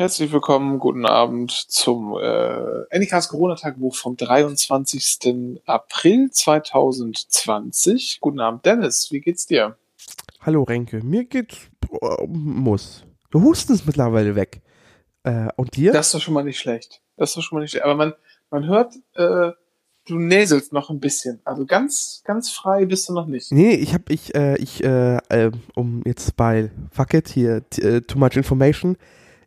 Herzlich willkommen, guten Abend zum äh, Anycast Corona-Tagebuch vom 23. April 2020. Guten Abend, Dennis, wie geht's dir? Hallo Renke, mir geht's äh, muss. Du hustest mittlerweile weg. Äh, und dir? Das ist doch schon mal nicht schlecht. Das ist doch schon mal nicht schlecht. Aber man, man hört, äh, du näselst noch ein bisschen. Also ganz, ganz frei bist du noch nicht. Nee, ich hab, ich, äh, ich, äh, äh, um jetzt bei Fuck it, hier, äh, too much information.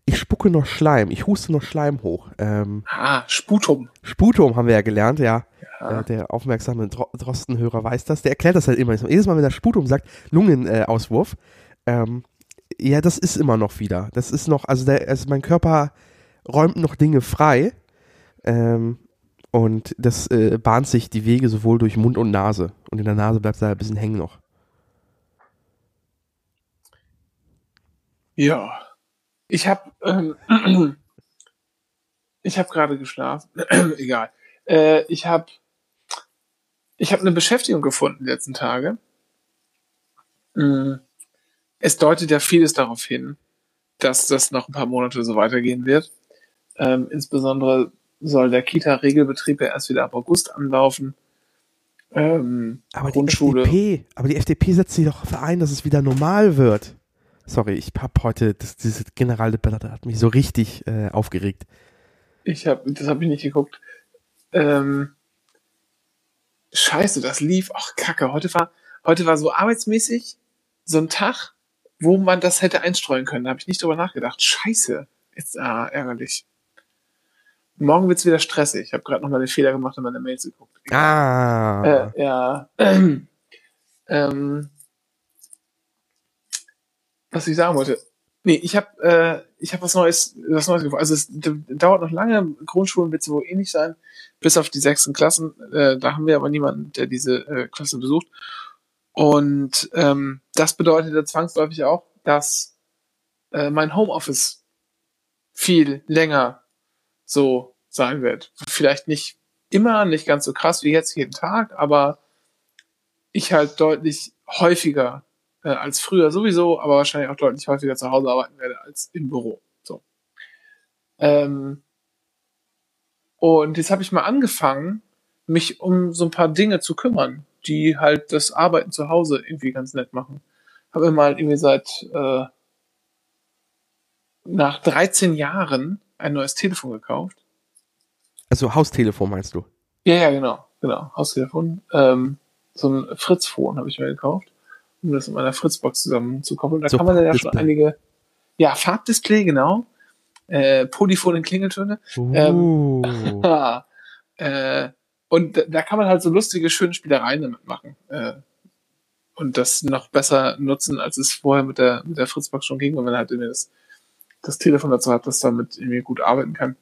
Ich spucke noch Schleim, ich huste noch Schleim hoch. Ähm, ah, Sputum. Sputum haben wir ja gelernt, ja. Ja. Äh, der aufmerksame Dro Drostenhörer weiß das. Der erklärt das halt immer. Jedes Mal, wenn er Sputum sagt, Lungenauswurf, ähm, ja, das ist immer noch wieder. Das ist noch, also, der, also mein Körper räumt noch Dinge frei. Ähm, und das äh, bahnt sich die Wege sowohl durch Mund und Nase. Und in der Nase bleibt es ein bisschen hängen noch. Ja. Ich habe ähm, ich habe gerade geschlafen. Egal. Äh, ich habe ich habe eine Beschäftigung gefunden die letzten Tage. Mm. Es deutet ja vieles darauf hin, dass das noch ein paar Monate so weitergehen wird. Ähm, insbesondere soll der Kita-Regelbetrieb ja erst wieder ab August anlaufen. Ähm, Aber die Grundschule. FDP, aber die FDP setzt sich doch dafür ein, dass es wieder normal wird. Sorry, ich hab heute, das, diese Generaldebatte hat mich so richtig äh, aufgeregt. Ich habe, das habe ich nicht geguckt. Ähm, scheiße, das lief. Ach Kacke. Heute war, heute war so arbeitsmäßig so ein Tag, wo man das hätte einstreuen können. Da habe ich nicht drüber nachgedacht. Scheiße. Jetzt ah, ärgerlich. Morgen wird's wieder stressig. Ich habe gerade noch mal den Fehler gemacht und meine Mails geguckt. Ah. Äh, ja. ähm, was ich sagen wollte. Nee, ich habe äh, ich habe was Neues, was Neues gefunden. Also es dauert noch lange. Grundschulen wird es wohl ähnlich sein, bis auf die sechsten Klassen. Äh, da haben wir aber niemanden, der diese äh, Klasse besucht. Und ähm, das bedeutet ja zwangsläufig auch, dass äh, mein Homeoffice viel länger so sein wird. Vielleicht nicht immer, nicht ganz so krass wie jetzt jeden Tag, aber ich halt deutlich häufiger äh, als früher sowieso, aber wahrscheinlich auch deutlich häufiger zu Hause arbeiten werde als im Büro. So. Ähm, und jetzt habe ich mal angefangen, mich um so ein paar Dinge zu kümmern, die halt das Arbeiten zu Hause irgendwie ganz nett machen. Habe mir mal irgendwie seit äh, nach 13 Jahren ein neues Telefon gekauft. Also Haustelefon meinst du? Ja, ja, genau, genau, Haustelefon. Ähm, so ein Fritz-Phone habe ich mir gekauft, um das mit meiner Fritzbox zusammen zu koppeln. Da So kann man ja schon einige, ja, Farbdisplay, genau, äh, polyphone Klingeltöne. Uh. Ah, äh, und da- da kann man halt so lustige, schöne Spielereien damit machen. Äh, und das noch besser nutzen, als es vorher mit der, mit der Fritzbox schon ging, wenn man halt irgendwie das, das Telefon dazu hat, das damit irgendwie gut arbeiten kann.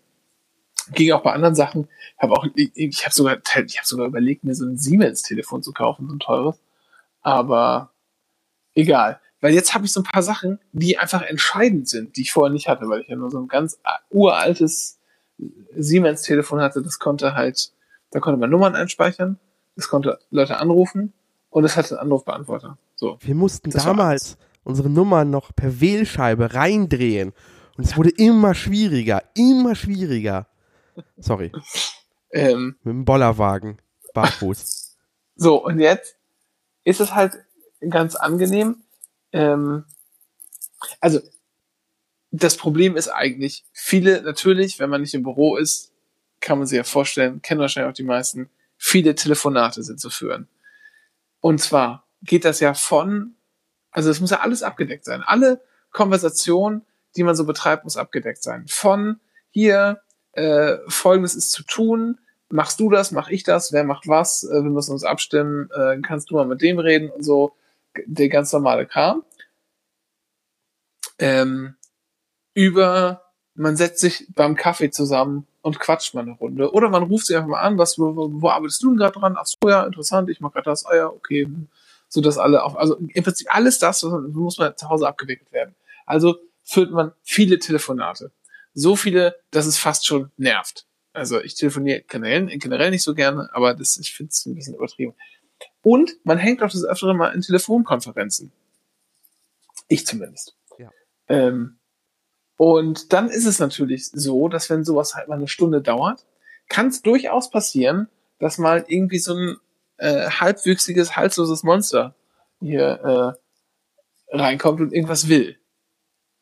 Ging auch bei anderen Sachen. Ich habe auch, ich, ich habe sogar, ich habe sogar überlegt, mir so ein Siemens-Telefon zu kaufen, so ein teures. Aber egal. Weil jetzt habe ich so ein paar Sachen, die einfach entscheidend sind, die ich vorher nicht hatte, weil ich ja nur so ein ganz uraltes Siemens-Telefon hatte. Das konnte halt, da konnte man Nummern einspeichern, das konnte Leute anrufen und es hatte einen Anrufbeantworter. So. Wir mussten Das damals unsere Nummern noch per Wählscheibe reindrehen. Und es wurde immer schwieriger, immer schwieriger. Sorry, Ähm, mit dem Bollerwagen, barfuß. So, und jetzt ist es halt ganz angenehm. Ähm, also, das Problem ist eigentlich, viele, natürlich, wenn man nicht im Büro ist, kann man sich ja vorstellen, kennen wahrscheinlich auch die meisten, viele Telefonate sind zu führen. Und zwar geht das ja von, also es muss ja alles abgedeckt sein. Alle Konversationen, die man so betreibt, muss abgedeckt sein. Von hier, äh, folgendes ist zu tun, machst du das, mach ich das, wer macht was, äh, wir müssen uns abstimmen, äh, kannst du mal mit dem reden und so, der ganz normale Kram. Ähm, über, man setzt sich beim Kaffee zusammen und quatscht mal eine Runde. Oder man ruft sich einfach mal an, was, wo, wo, arbeitest du denn gerade dran? Ach so, ja, interessant, ich mach gerade das, ah ja, okay. So dass alle auf, also im Prinzip alles das muss man zu Hause abgewickelt werden. Also führt man viele Telefonate. So viele, dass es fast schon nervt. Also ich telefoniere generell, generell nicht so gerne, aber das, ich finde es ein bisschen übertrieben. Und man hängt auch das öftere mal in Telefonkonferenzen. Ich zumindest. Ja. Ähm, Und dann ist es natürlich so, dass wenn sowas halt mal eine Stunde dauert, kann es durchaus passieren, dass mal irgendwie so ein äh, halbwüchsiges, halsloses Monster hier äh, reinkommt und irgendwas will.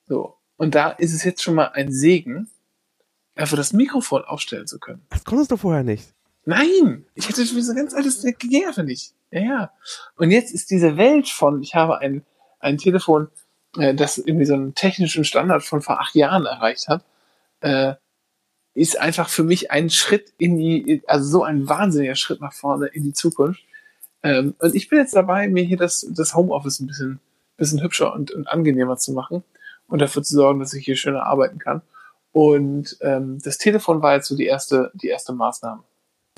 So. Und da ist es jetzt schon mal ein Segen, einfach das Mikrofon aufstellen zu können. Das konntest du vorher nicht. Nein, ich hätte schon so ganz altes ging einfach nicht. Ja, ja. Und jetzt ist diese Welt von, ich habe ein, ein Telefon, äh, das irgendwie so einen technischen Standard von vor acht Jahren erreicht hat, äh, ist einfach für mich ein Schritt in die, also so ein wahnsinniger Schritt nach vorne in die Zukunft. Ähm, und ich bin jetzt dabei, mir hier das, das Homeoffice ein bisschen, bisschen hübscher und, und angenehmer zu machen und dafür zu sorgen, dass ich hier schöner arbeiten kann. Und ähm, das Telefon war jetzt so die erste, die erste Maßnahme.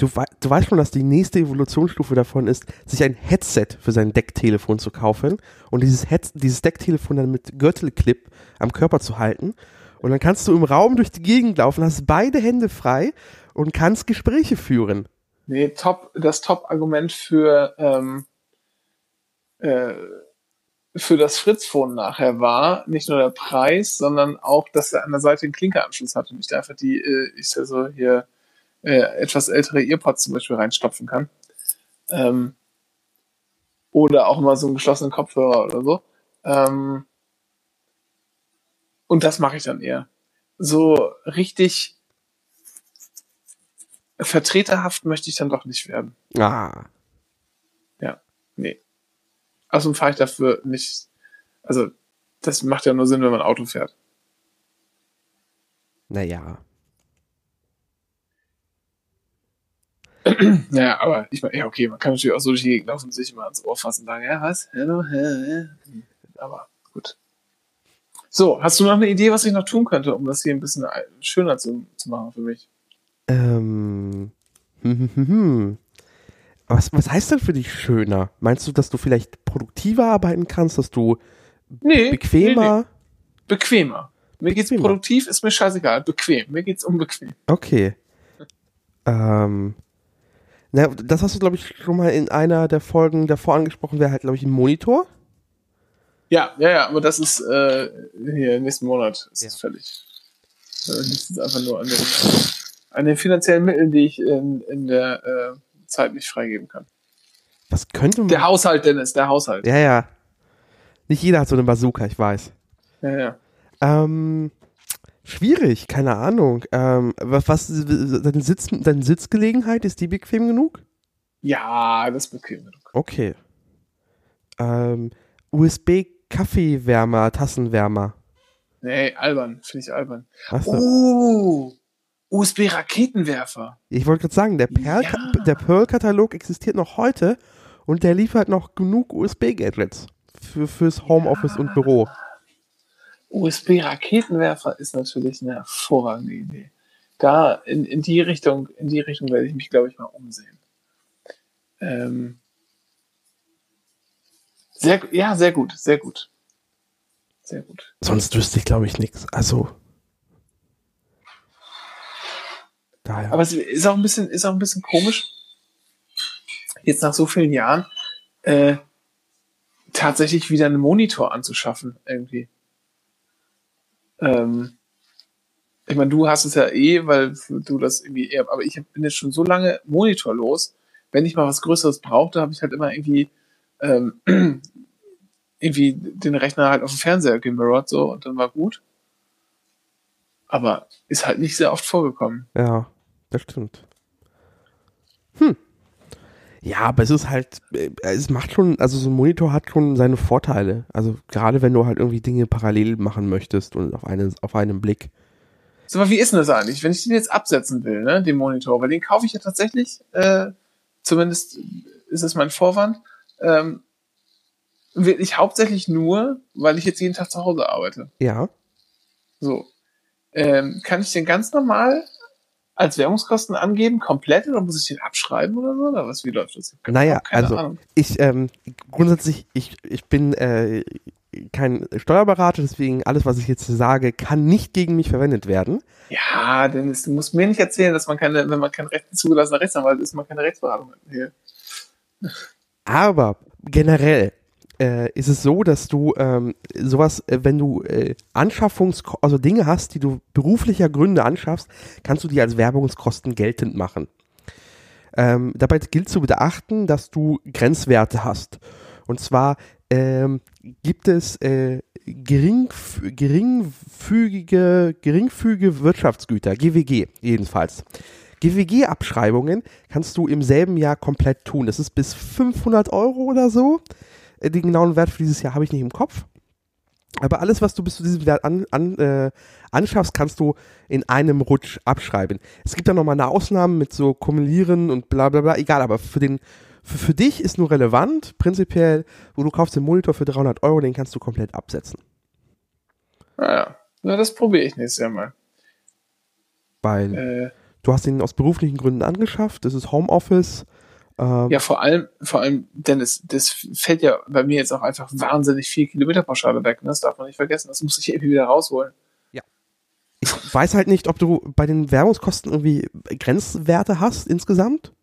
Du, du weißt schon, dass die nächste Evolutionsstufe davon ist, sich ein Headset für sein Decktelefon zu kaufen und dieses, Head, dieses Decktelefon dann mit Gürtelclip am Körper zu halten. Und dann kannst du im Raum durch die Gegend laufen, hast beide Hände frei und kannst Gespräche führen. Nee, top, das Top-Argument für, ähm, äh, für das Fritzphone nachher war nicht nur der Preis, sondern auch, dass er an der Seite einen Klinkeranschluss hatte und ich da einfach die, äh, ich so hier äh, etwas ältere Earpods zum Beispiel reinstopfen kann. Ähm, oder auch mal so einen geschlossenen Kopfhörer oder so. Ähm, und das mache ich dann eher. So richtig vertreterhaft möchte ich dann doch nicht werden. Ah. Ja, nee. Außerdem fahre ich dafür nicht. Also, das macht ja nur Sinn, wenn man Auto fährt. Naja. naja, aber ich meine, ja, okay, man kann natürlich auch so durch die Gegend laufen und sich immer ans Ohr fassen und sagen, ja, was? Hallo, hä, hä? Aber gut. So, hast du noch eine Idee, was ich noch tun könnte, um das hier ein bisschen schöner zu, zu machen für mich? Ähm. Hm, hm, hm, was, was heißt denn für dich schöner? Meinst du, dass du vielleicht produktiver arbeiten kannst, dass du nee, bequemer? Nee, nee. Bequemer. Mir geht's bequemer. produktiv, ist mir scheißegal. Bequem. Mir geht's unbequem. Okay. ähm. Na, das hast du, glaube ich, schon mal in einer der Folgen davor angesprochen, wäre halt, glaube ich, ein Monitor. Ja, ja, ja, aber das ist äh, hier nächsten Monat ist ja. es fällig. Das ist einfach nur an den, an den finanziellen Mitteln, die ich in, in der äh, Zeit nicht freigeben kann. Was könnte man. Der Haushalt, Dennis, der Haushalt. Ja, ja. Nicht jeder hat so eine Bazooka, ich weiß. Ja, ja. Ähm, schwierig, keine Ahnung. Ähm, was, was deine, Sitz, deine Sitzgelegenheit, ist die bequem genug? Ja, das ist bequem genug. Okay. Ähm, USB-Kaffeewärmer, Tassenwärmer. Nee, albern, finde ich albern. Was oh, USB-Raketenwerfer. Ich wollte gerade sagen, der, Perl ja. Pearl-Katalog existiert noch heute und der liefert noch genug USB-Gadgets für, fürs Homeoffice ja. und Büro. USB-Raketenwerfer ist natürlich eine hervorragende Idee. Da in, in die Richtung, in die Richtung werde ich mich, glaube ich, mal umsehen. Ähm, sehr, ja, sehr gut, sehr gut. Sehr gut. Sonst wüsste ich, glaube ich, nichts. Also, Daher. Aber es ist auch ein bisschen, ist auch ein bisschen komisch, jetzt nach so vielen Jahren äh, tatsächlich wieder einen Monitor anzuschaffen, irgendwie. Ähm, ich meine, du hast es ja eh, weil du das irgendwie eher, aber ich bin jetzt schon so lange monitorlos. Wenn ich mal was Größeres brauchte, habe ich halt immer irgendwie ähm, irgendwie den Rechner halt auf dem Fernseher gemirrort so und dann war gut. Aber ist halt nicht sehr oft vorgekommen. Ja, das stimmt. Hm. Ja, aber es ist halt, äh, es macht schon, also so ein Monitor hat schon seine Vorteile. Also gerade wenn du halt irgendwie Dinge parallel machen möchtest und auf einen, auf einen Blick. So, aber wie ist denn das eigentlich, wenn ich den jetzt absetzen will, ne, den Monitor? Weil den kaufe ich ja tatsächlich, äh, zumindest ist es mein Vorwand, ähm, wirklich hauptsächlich nur, weil ich jetzt jeden Tag zu Hause arbeite. Ja. So ähm, kann ich den ganz normal als Währungskosten angeben, komplett, oder muss ich den abschreiben oder so? Oder was, wie läuft das? Naja, also Ahnung. ich ähm, grundsätzlich, ich, ich bin äh, kein Steuerberater, deswegen alles, was ich jetzt sage, kann nicht gegen mich verwendet werden. Ja, denn es, du musst mir nicht erzählen, dass man keine, wenn man kein Recht, zugelassener Rechtsanwalt ist, man keine Rechtsberatung hat. Hier. Aber generell, äh, ist es so, dass du ähm, sowas, äh, wenn du äh, Anschaffungs, also Dinge hast, die du beruflicher Gründe anschaffst, kannst du die als Werbungskosten geltend machen. Ähm, dabei gilt zu beachten, dass du Grenzwerte hast. Und zwar ähm, gibt es äh, geringf geringfügige, geringfügige Wirtschaftsgüter, GWG jedenfalls. GWG-Abschreibungen kannst du im selben Jahr komplett tun. Das ist bis 500 Euro oder so. Den genauen Wert für dieses Jahr habe ich nicht im Kopf. Aber alles, was du bis zu diesem Wert an, an, äh, anschaffst, kannst du in einem Rutsch abschreiben. Es gibt da nochmal eine Ausnahme mit so Kumulieren und bla bla bla. Egal, aber für den für, für dich ist nur relevant, prinzipiell, wo du kaufst den Monitor für 300 Euro, den kannst du komplett absetzen. Naja, na, das probiere ich nächstes Jahr mal. Weil äh, du hast ihn aus beruflichen Gründen angeschafft, das ist Homeoffice. Ähm, ja, vor allem, vor allem, Dennis, das fällt ja bei mir jetzt auch einfach wahnsinnig viel Kilometerpauschale weg. Ne? Das darf man nicht vergessen. Das muss ich irgendwie wieder rausholen. Ja. Ich weiß halt nicht, ob du bei den Werbungskosten irgendwie Grenzwerte hast insgesamt.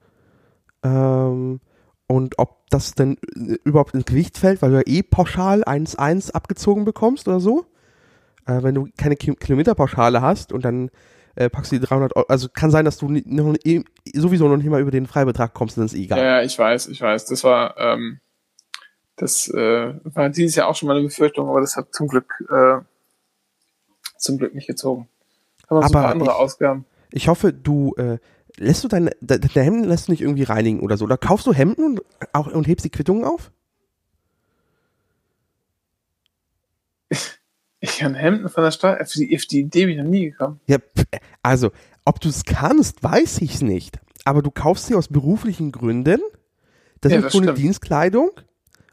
Ähm, und ob das denn überhaupt ins Gewicht fällt, weil du ja eh pauschal 1,1 abgezogen bekommst oder so. Äh, wenn du keine Kilometerpauschale hast und dann äh, packst du die 300 Euro, also kann sein, dass du noch, sowieso noch nicht mal über den Freibetrag kommst, dann ist eh egal. Ja, ich weiß, ich weiß. Das war, ähm, das äh, war dieses Jahr auch schon mal eine Befürchtung, aber das hat zum Glück, äh, zum Glück nicht gezogen. Haben wir aber so andere ich, Ausgaben. Ich hoffe, du äh, lässt du deine, deine Hemden lässt du nicht irgendwie reinigen oder so? Oder kaufst du Hemden und, auch, und hebst die Quittungen auf? Ich kann Hemden von der Steuer, auf die, auf die Idee bin ich noch nie gekommen. Ja, also, ob du es kannst, weiß ich nicht. Aber du kaufst sie aus beruflichen Gründen. Das ja, ist so eine Dienstkleidung.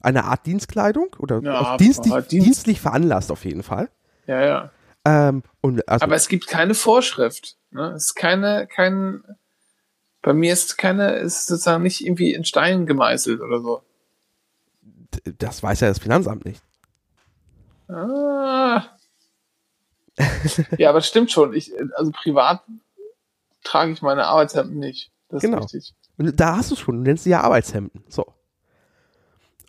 Eine Art Dienstkleidung. Oder ja, dienstlich, Dienst dienstlich veranlasst auf jeden Fall. Ja, ja. Ähm, und also, Aber es gibt keine Vorschrift. Ne? Es ist keine, kein, bei mir ist keine, ist sozusagen nicht irgendwie in Stein gemeißelt oder so. Das weiß ja das Finanzamt nicht. Ah. ja, aber das stimmt schon. Ich, also privat trage ich meine Arbeitshemden nicht. Das genau. ist richtig. Und da hast du schon, du nennst sie ja Arbeitshemden. So.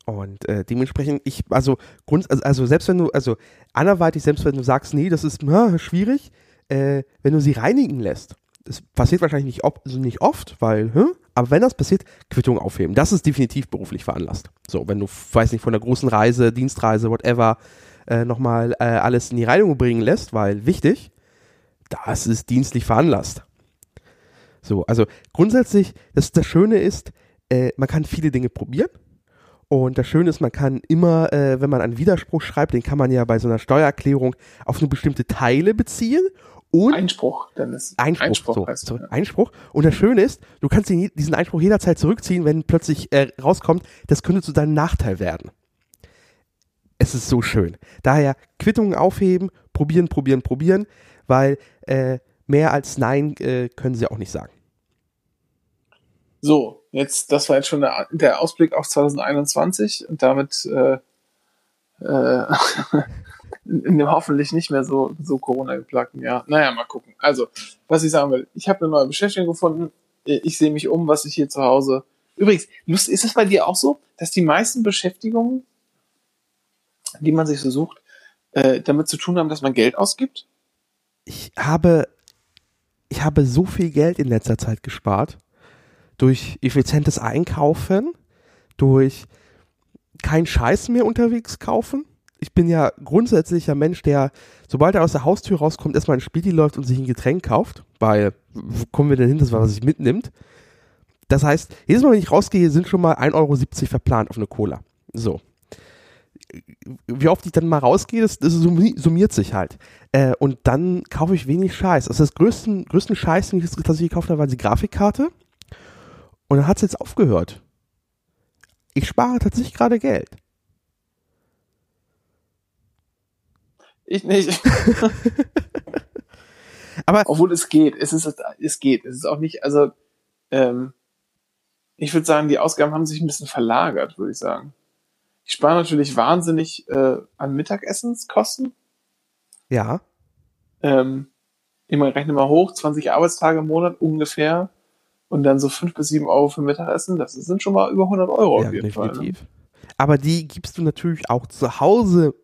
Und äh, dementsprechend, ich, also, Grund, also, also selbst wenn du, also anderweitig, selbst wenn du sagst, nee, das ist na, schwierig, äh, wenn du sie reinigen lässt, das passiert wahrscheinlich nicht, ob, also nicht oft, weil, hm? aber wenn das passiert, Quittung aufheben. Das ist definitiv beruflich veranlasst. So, wenn du, weiß nicht, von der großen Reise, Dienstreise, whatever, äh, nochmal äh, alles in die Reinigung bringen lässt, weil wichtig, das ist dienstlich veranlasst. So, also grundsätzlich, das, das Schöne ist, äh, man kann viele Dinge probieren. Und das Schöne ist, man kann immer, äh, wenn man einen Widerspruch schreibt, den kann man ja bei so einer Steuererklärung auf nur bestimmte Teile beziehen und Einspruch, Dennis. Einspruch, Einspruch, so, heißt, so, ja. Einspruch. Und das Schöne ist, du kannst diesen Einspruch jederzeit zurückziehen, wenn plötzlich äh, rauskommt, das könnte zu deinem Nachteil werden. Es ist so schön. Daher Quittungen aufheben, probieren, probieren, probieren, weil äh, mehr als Nein äh, können sie auch nicht sagen. So, jetzt, das war jetzt schon der, der Ausblick auf 2021 und damit äh, äh, in dem hoffentlich nicht mehr so, so Corona-geplagten Jahr. Naja, mal gucken. Also, was ich sagen will, ich habe eine neue Beschäftigung gefunden. Ich sehe mich um, was ich hier zu Hause. Übrigens, ist es bei dir auch so, dass die meisten Beschäftigungen, die man sich so sucht, äh, damit zu tun haben, dass man Geld ausgibt? Ich habe, ich habe so viel Geld in letzter Zeit gespart. Durch effizientes Einkaufen, durch kein Scheiß mehr unterwegs kaufen ich bin ja grundsätzlich ein Mensch, der, sobald er aus der Haustür rauskommt, erstmal ein Spiel läuft und sich ein Getränk kauft, weil, wo kommen wir denn hin, das was sich mitnimmt? Das heißt, jedes Mal, wenn ich rausgehe, sind schon mal 1,70 Euro verplant auf eine Cola. So. Wie oft ich dann mal rausgehe, das, das summiert sich halt. Äh, und dann kaufe ich wenig Scheiß. Also das größten, größten Scheiß, den ich tatsächlich gekauft habe, war die Grafikkarte. Und dann hat es jetzt aufgehört. Ich spare tatsächlich gerade Geld. Ich nicht. Aber obwohl es geht, es ist es geht, es ist auch nicht, also ähm, ich würde sagen, die Ausgaben haben sich ein bisschen verlagert, würde ich sagen. Ich spare natürlich wahnsinnig äh, an Mittagessenskosten. Ja. Ähm, ich meine, rechne mal hoch, 20 Arbeitstage im Monat ungefähr und dann so fünf bis sieben Euro für Mittagessen, das sind schon mal über 100 Euro ja, auf jeden definitiv. Fall. Ne? Aber die gibst du natürlich auch zu Hause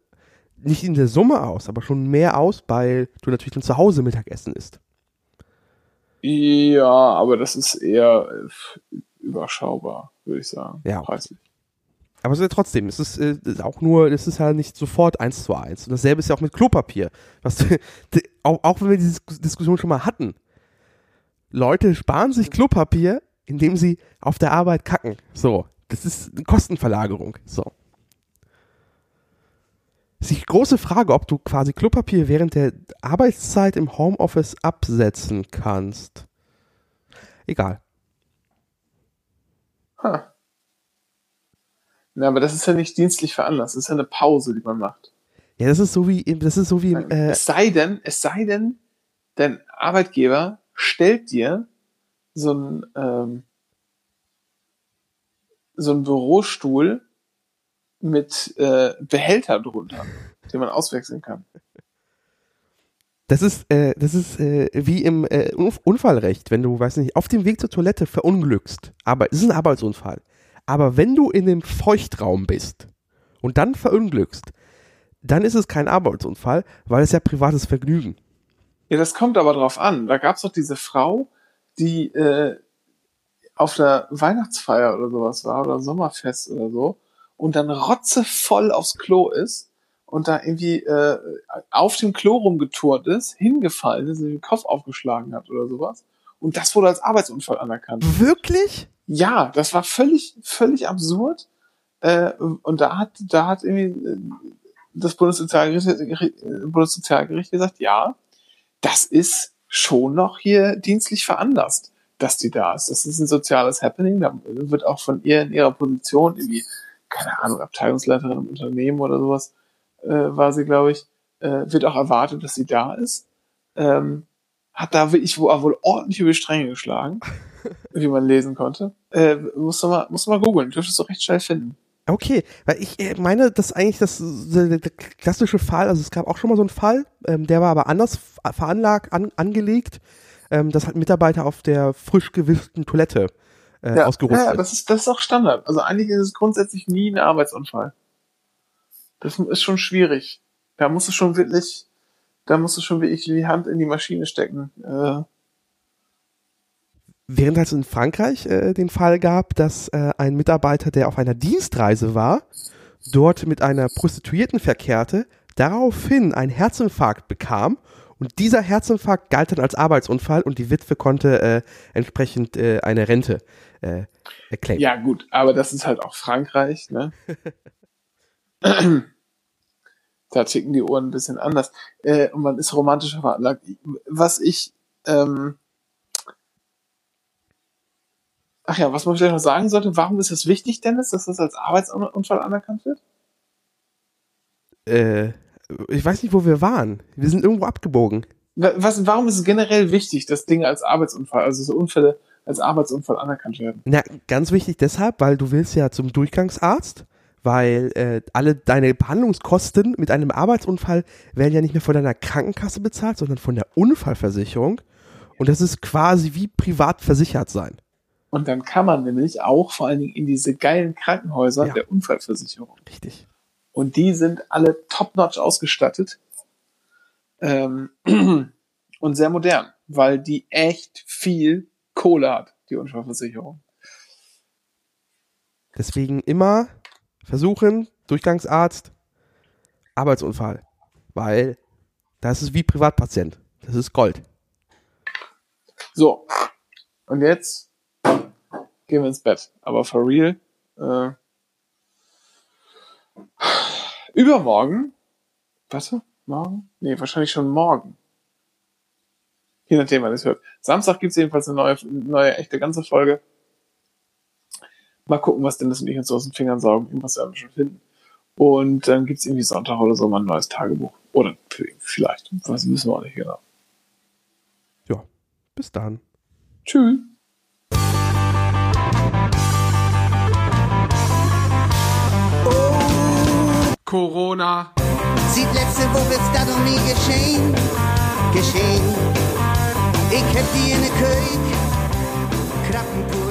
nicht in der Summe aus, aber schon mehr aus, weil du natürlich dann zu Hause Mittagessen isst. Ja, aber das ist eher äh, überschaubar, würde ich sagen. Ja. Preislich. Aber es ist ja trotzdem, es ist, äh, ist auch nur, es ist halt nicht sofort eins zu eins. Und dasselbe ist ja auch mit Klopapier. Was, die, auch, auch wenn wir diese Diskussion schon mal hatten. Leute sparen sich Klopapier, indem sie auf der Arbeit kacken. So. Das ist eine Kostenverlagerung. So. Es ist die große Frage, ob du quasi Klopapier während der Arbeitszeit im Homeoffice absetzen kannst. Egal. Ha. Na, aber das ist ja nicht dienstlich veranlasst. Das ist ja eine Pause, die man macht. Ja, das ist so wie, im- das ist so wie, äh, es sei denn, es sei denn, dein Arbeitgeber stellt dir so ein ähm, so ein Bürostuhl mit äh, Behälter drunter, den man auswechseln kann. Das ist, äh, das ist äh, wie im äh, Unf- Unfallrecht, wenn du, weiß nicht, auf dem Weg zur Toilette verunglückst. Aber es ist ein Arbeitsunfall. Aber wenn du in dem Feuchtraum bist und dann verunglückst, dann ist es kein Arbeitsunfall, weil es ja privates Vergnügen. Ja, das kommt aber drauf an. Da gab's doch diese Frau, die äh, auf der Weihnachtsfeier oder sowas war oder Sommerfest oder so und dann rotzevoll aufs Klo ist und da irgendwie äh, auf dem Klo rumgeturnt ist, hingefallen ist, den Kopf aufgeschlagen hat oder sowas. Und das wurde als Arbeitsunfall anerkannt. Wirklich? Ja, das war völlig, völlig absurd. Äh, und da hat, da hat irgendwie äh, das Bundessozialgericht, äh, Bundessozialgericht gesagt, ja, das ist schon noch hier dienstlich veranlasst, dass die da ist. Das ist ein soziales Happening. Da wird auch von ihr in ihrer Position irgendwie, keine Ahnung, Abteilungsleiterin im Unternehmen oder sowas, äh, war sie, glaube ich, äh, wird auch erwartet, dass sie da ist. Ähm, hat da wirklich wohl, wohl ordentlich über die Stränge geschlagen, wie man lesen konnte. Äh, musst du mal, musst du mal googeln, dürftest du recht schnell finden. Okay, weil ich äh, meine, dass eigentlich das der, klassische Fall, also es gab auch schon mal so einen Fall, ähm, der war aber anders veranlagt, an, angelegt, ähm, dass halt Mitarbeiter auf der frisch gewischten Toilette äh, Ja, ausgerückt ja, sind. das ist, das ist auch Standard. Also eigentlich ist es grundsätzlich nie ein Arbeitsunfall. Das ist schon schwierig. Da musst du schon wirklich, da musst du schon wirklich die Hand in die Maschine stecken. Äh, Während es in Frankreich äh, den Fall gab, dass äh, ein Mitarbeiter, der auf einer Dienstreise war, dort mit einer Prostituierten verkehrte, daraufhin einen Herzinfarkt bekam und dieser Herzinfarkt galt dann als Arbeitsunfall und die Witwe konnte äh, entsprechend äh, eine Rente äh, claimen. ja, gut, aber das ist halt auch Frankreich, ne? da ticken die Ohren ein bisschen anders. Äh, und man ist romantischer veranlagt. Was ich, ähm, ach ja, was man vielleicht noch sagen sollte, warum ist es wichtig, Dennis, dass das als Arbeitsunfall anerkannt wird? Äh, ich weiß nicht, wo wir waren. Wir sind irgendwo abgebogen. Wa- Was, warum ist es generell wichtig, dass Dinge als Arbeitsunfall, also so Unfälle als Arbeitsunfall anerkannt werden? Na, ganz wichtig deshalb, weil du willst ja zum Durchgangsarzt, weil äh, alle deine Behandlungskosten mit einem Arbeitsunfall werden ja nicht mehr von deiner Krankenkasse bezahlt, sondern von der Unfallversicherung. Und das ist quasi wie privat versichert sein. Und dann kann man nämlich auch vor allen Dingen in diese geilen Krankenhäuser Ja. der Unfallversicherung. Richtig. Und die sind alle top-notch ausgestattet ähm, und sehr modern, weil die echt viel Kohle hat, die Unfallversicherung. Deswegen immer versuchen, Durchgangsarzt, Arbeitsunfall. Weil das ist wie Privatpatient. Das ist Gold. So, und jetzt gehen wir ins Bett. Aber for real, äh, übermorgen, warte, morgen? Nee, wahrscheinlich schon morgen. Je nachdem, wann es hört. Samstag gibt's jedenfalls eine neue, neue, echte ganze Folge. Mal gucken, was Dennis und ich uns so aus den Fingern saugen. Irgendwas werden wir schon finden. Und dann gibt's irgendwie Sonntag oder so mal ein neues Tagebuch. Oder vielleicht. Das wissen wir auch nicht genau. Ja, bis dann. Tschüss. Corona. Sieht letzte Woche ist das noch nie geschehen. Geschehen. Ich hab die in der König. Krappenkuh.